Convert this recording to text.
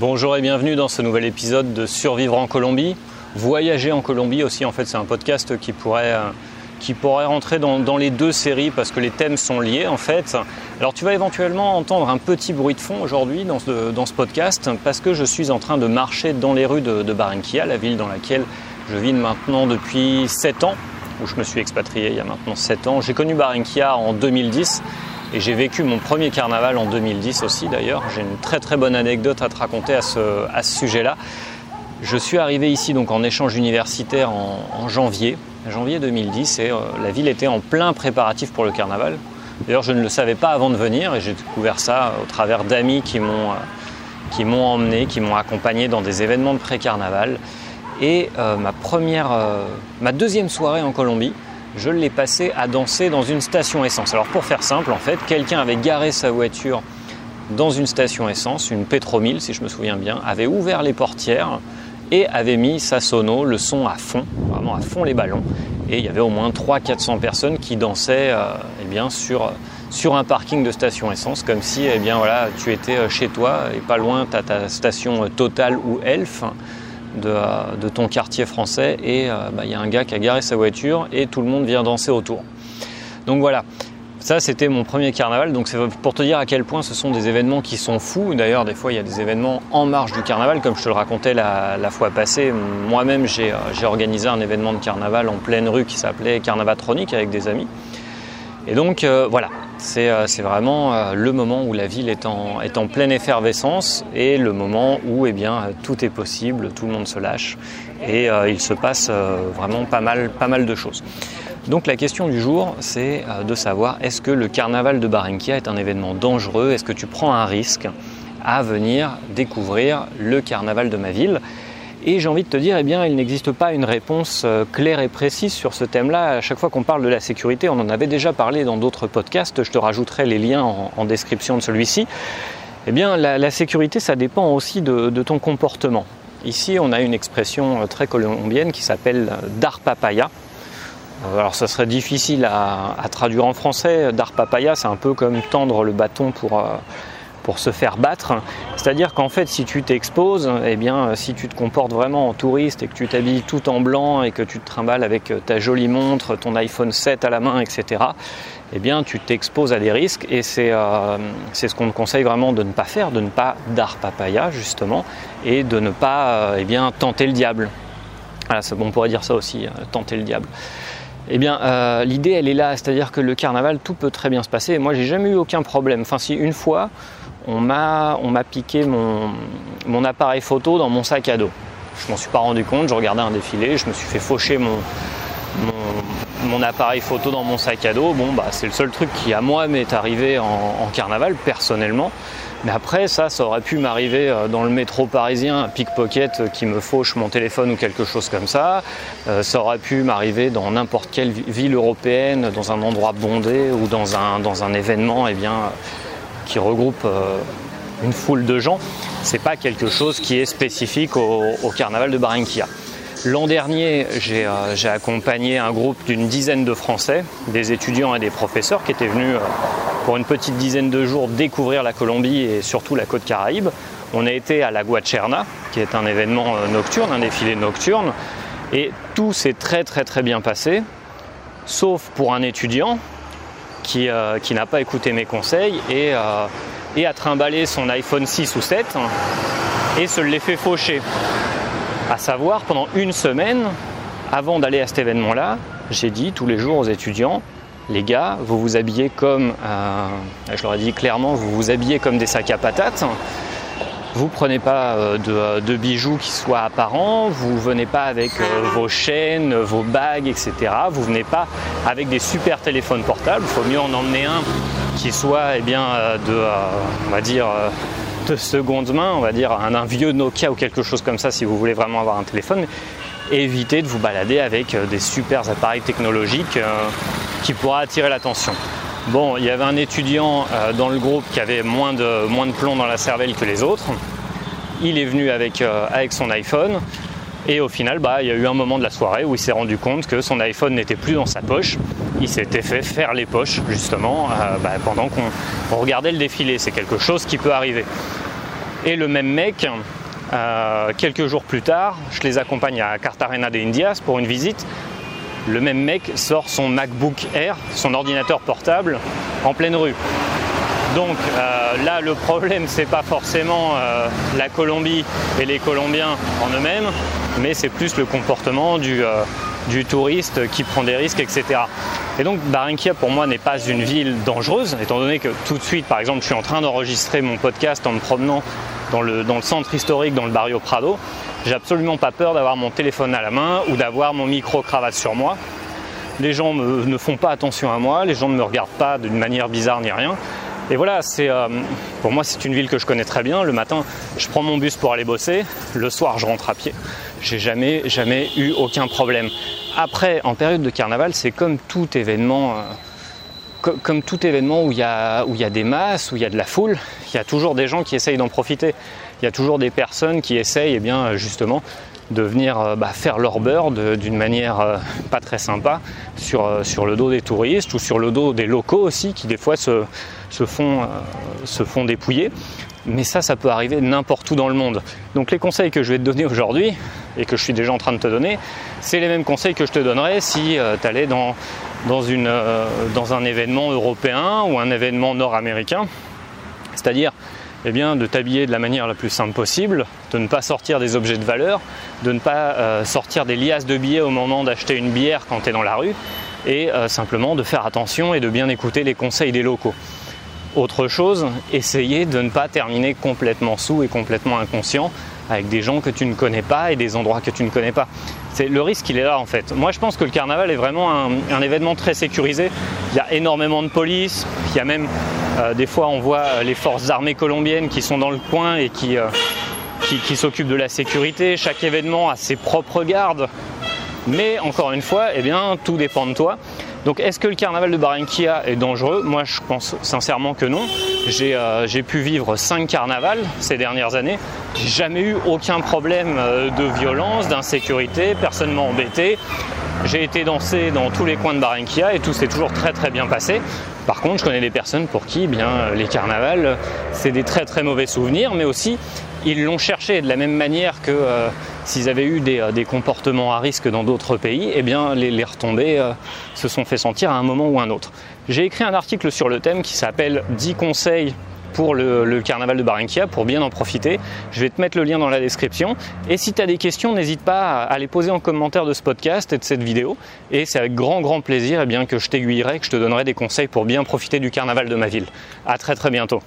Bonjour et bienvenue dans ce nouvel épisode de Survivre en Colombie. Voyager en Colombie aussi, en fait, c'est un podcast qui pourrait, euh, qui pourrait rentrer dans, les deux séries parce que les thèmes sont liés en fait. Alors tu vas éventuellement entendre un petit bruit de fond aujourd'hui dans ce, podcast parce que je suis en train de marcher dans les rues de, de la ville dans laquelle je vis maintenant depuis 7 ans, où je me suis expatrié il y a maintenant 7 ans. J'ai connu Barranquilla en 2010 et j'ai vécu mon premier carnaval en 2010 aussi d'ailleurs. J'ai une très très bonne anecdote à te raconter à ce, sujet-là. Je suis arrivé ici donc en échange universitaire en, janvier, janvier 2010, et euh, la ville était en plein préparatif pour le carnaval. D'ailleurs, je ne le savais pas avant de venir, et j'ai découvert ça au travers d'amis qui m'ont euh, emmené, qui m'ont accompagné dans des événements de pré-carnaval. Et euh, ma première, ma deuxième soirée en Colombie, je l'ai passé à danser dans une station essence. Alors pour faire simple, en fait, quelqu'un avait garé sa voiture dans une station essence, une Pétromille si je me souviens bien, avait ouvert les portières et avait mis sa sono, le son à fond, vraiment à fond les ballons. Et il y avait au moins 300-400 personnes qui dansaient euh, eh bien, sur, un parking de station essence, comme si eh bien, voilà, tu étais euh, chez toi et pas loin, tu as ta station Total ou Elf de, ton quartier français et euh, bah, il y a un gars qui a garé sa voiture et tout le monde vient danser autour. Donc voilà, ça c'était mon premier carnaval, donc c'est pour te dire à quel point ce sont des événements qui sont fous. D'ailleurs des fois il y a des événements en marge du carnaval, comme je te le racontais la, fois passée. Moi-même j'ai organisé un événement de carnaval en pleine rue qui s'appelait Carnavatronique avec des amis. Et donc euh, voilà, euh, c'est vraiment euh, le moment où la ville est en, pleine effervescence et le moment où eh bien, tout est possible, tout le monde se lâche et il se passe vraiment pas mal, pas mal de choses. Donc la question du jour, c'est de savoir est-ce que le carnaval de Barranquilla est un événement dangereux? Est-ce que tu prends un risque à venir découvrir le carnaval de ma ville? Et j'ai envie de te dire, eh bien, il n'existe pas une réponse euh, claire et précise sur ce thème-là. À chaque fois qu'on parle de la sécurité, on en avait déjà parlé dans d'autres podcasts, je te rajouterai les liens en, description de celui-ci. Eh bien, la, sécurité, ça dépend aussi de, ton comportement. Ici, on a une expression euh, très colombienne qui s'appelle euh, dar papaya. Alors, ça serait difficile à, traduire en français. Dar papaya, c'est un peu comme tendre le bâton pour pour se faire battre. C'est-à-dire qu'en fait, si tu t'exposes, eh bien, si tu te comportes vraiment en touriste et que tu t'habilles tout en blanc et que tu te trimbales avec ta jolie montre, ton iPhone 7 à la main, etc., eh bien, tu t'exposes à des risques et euh, c'est ce qu'on te conseille vraiment de ne pas faire, de ne pas dar papaya justement et de ne pas euh, eh bien, tenter le diable. Voilà, on pourrait dire ça aussi, euh, tenter le diable. Eh bien, l'idée, elle est là, c'est-à-dire que le carnaval, tout peut très bien se passer. Moi, j'ai jamais eu aucun problème. Enfin, si une fois, on m'a piqué mon, appareil photo dans mon sac à dos. Je m'en suis pas rendu compte, je regardais un défilé, je me suis fait faucher mon, appareil photo dans mon sac à dos. Bon, bah, c'est le seul truc qui, à moi, m'est arrivé en, carnaval, personnellement. Mais après, ça, ça aurait pu m'arriver euh, dans le métro parisien, un pickpocket qui me fauche mon téléphone ou quelque chose comme ça. Euh, ça aurait pu m'arriver dans n'importe quelle ville européenne, dans un endroit bondé ou dans un, dans un événement, eh bien, qui regroupe euh, une foule de gens, c'est pas quelque chose qui est spécifique au, carnaval de Barranquilla. L'an dernier, euh, j'ai accompagné un groupe d'une dizaine de Français, des étudiants et des professeurs qui étaient venus euh, pour une petite dizaine de jours découvrir la Colombie et surtout la côte caraïbe. On a été à la Guacherna, qui est un événement nocturne, un défilé nocturne, et tout s'est très très très bien passé, sauf pour un étudiant euh, qui, n'a pas écouté mes conseils et, euh, et, a trimballé son iPhone 6 ou 7 et se l'est fait faucher. À savoir, pendant une semaine, avant d'aller à cet événement-là, j'ai dit tous les jours aux étudiants, les gars, vous vous habillez comme, euh, je leur ai dit clairement, vous vous habillez comme des sacs à patates. Vous prenez pas euh, euh, de, bijoux qui soient apparents, vous venez pas avec euh, vos chaînes, vos bagues, etc. Vous venez pas avec des super téléphones portables. Il faut mieux en emmener un qui soit eh bien, de, on va dire, de seconde main, on va dire un, vieux Nokia ou quelque chose comme ça si vous voulez vraiment avoir un téléphone. évitez de vous balader avec des super appareils technologiques qui pourraient attirer l'attention. Bon, il y avait un étudiant dans le groupe qui avait moins de, moins de plomb dans la cervelle que les autres. Il est venu avec, euh, avec son iPhone. Et au final, bah, il y a eu un moment de la soirée où il s'est rendu compte que son iPhone n'était plus dans sa poche. Il s'était fait faire les poches, justement, euh, bah, pendant qu'on regardait le défilé. C'est quelque chose qui peut arriver. Et le même mec, euh, quelques jours plus tard, je les accompagne à Cartagena de Indias pour une visite. Le même mec sort son MacBook Air, son ordinateur portable, en pleine rue. Donc euh, là, le problème, c'est pas forcément euh, la Colombie et les Colombiens en eux-mêmes, mais c'est plus le comportement du, du, touriste qui prend des risques, etc. Et donc Barranquilla, pour moi, n'est pas une ville dangereuse, étant donné que tout de suite, par exemple, je suis en train d'enregistrer mon podcast en me promenant dans le, centre historique, dans le barrio Prado, j'ai absolument pas peur d'avoir mon téléphone à la main ou d'avoir mon micro-cravate sur moi. Les gens ne font pas attention à moi, les gens ne me regardent pas d'une manière bizarre ni rien. Et voilà, c'est euh, pour moi c'est une ville que je connais très bien. Le matin, je prends mon bus pour aller bosser. Le soir, je rentre à pied. J'ai jamais jamais eu aucun problème. Après, en période de carnaval, c'est comme tout événement. Euh, comme tout événement où il, y a, des masses, où il y a de la foule, il y a toujours des gens qui essayent d'en profiter. Il y a toujours des personnes qui essayent eh bien, justement de venir euh, bah, faire leur beurre d'une manière euh, pas très sympa sur, euh, sur, le dos des touristes ou sur le dos des locaux aussi qui des fois se, font, dépouiller. Mais ça, ça peut arriver n'importe où dans le monde. Donc les conseils que je vais te donner aujourd'hui et que je suis déjà en train de te donner, c'est les mêmes conseils que je te donnerais si tu allais dans un événement européen ou un événement nord-américain. C'est-à-dire eh de t'habiller de la manière la plus simple possible, de ne pas sortir des objets de valeur, de ne pas euh, sortir des liasses de billets au moment d'acheter une bière quand tu es dans la rue, et euh, simplement de faire attention et de bien écouter les conseils des locaux. Autre chose, essayer de ne pas terminer complètement sous et complètement inconscient avec des gens que tu ne connais pas et des endroits que tu ne connais pas. C'est le risque, il est là en fait. Moi, je pense que le carnaval est vraiment un, événement très sécurisé. Il y a énormément de police. Il y a même euh, des fois, on voit euh, les forces armées colombiennes qui sont dans le coin et qui, euh, qui, s'occupent de la sécurité. Chaque événement a ses propres gardes. Mais encore une fois, eh bien, tout dépend de toi. Donc est-ce que le carnaval de Barranquilla est dangereux? Moi je pense sincèrement que non. J'ai pu vivre 5 carnavals ces dernières années. J'ai jamais eu aucun problème de violence, d'insécurité, personne m'a embêté. J'ai été dansé dans tous les coins de Barranquilla et tout s'est toujours très très bien passé. Par contre, je connais des personnes pour qui eh bien, les carnavals, c'est des très très mauvais souvenirs, mais aussi ils l'ont cherché de la même manière que euh, s'ils avaient eu euh, des, comportements à risque dans d'autres pays, eh bien les, retombées se sont fait sentir à un moment ou un autre. J'ai écrit un article sur le thème qui s'appelle 10 conseils pour le, carnaval de Barranquilla pour bien en profiter. Je vais te mettre le lien dans la description. Et si tu as des questions, n'hésite pas à, les poser en commentaire de ce podcast et de cette vidéo. Et c'est avec grand grand plaisir eh bien, que je t'aiguillerai, que je te donnerai des conseils pour bien profiter du carnaval de ma ville. A très très bientôt.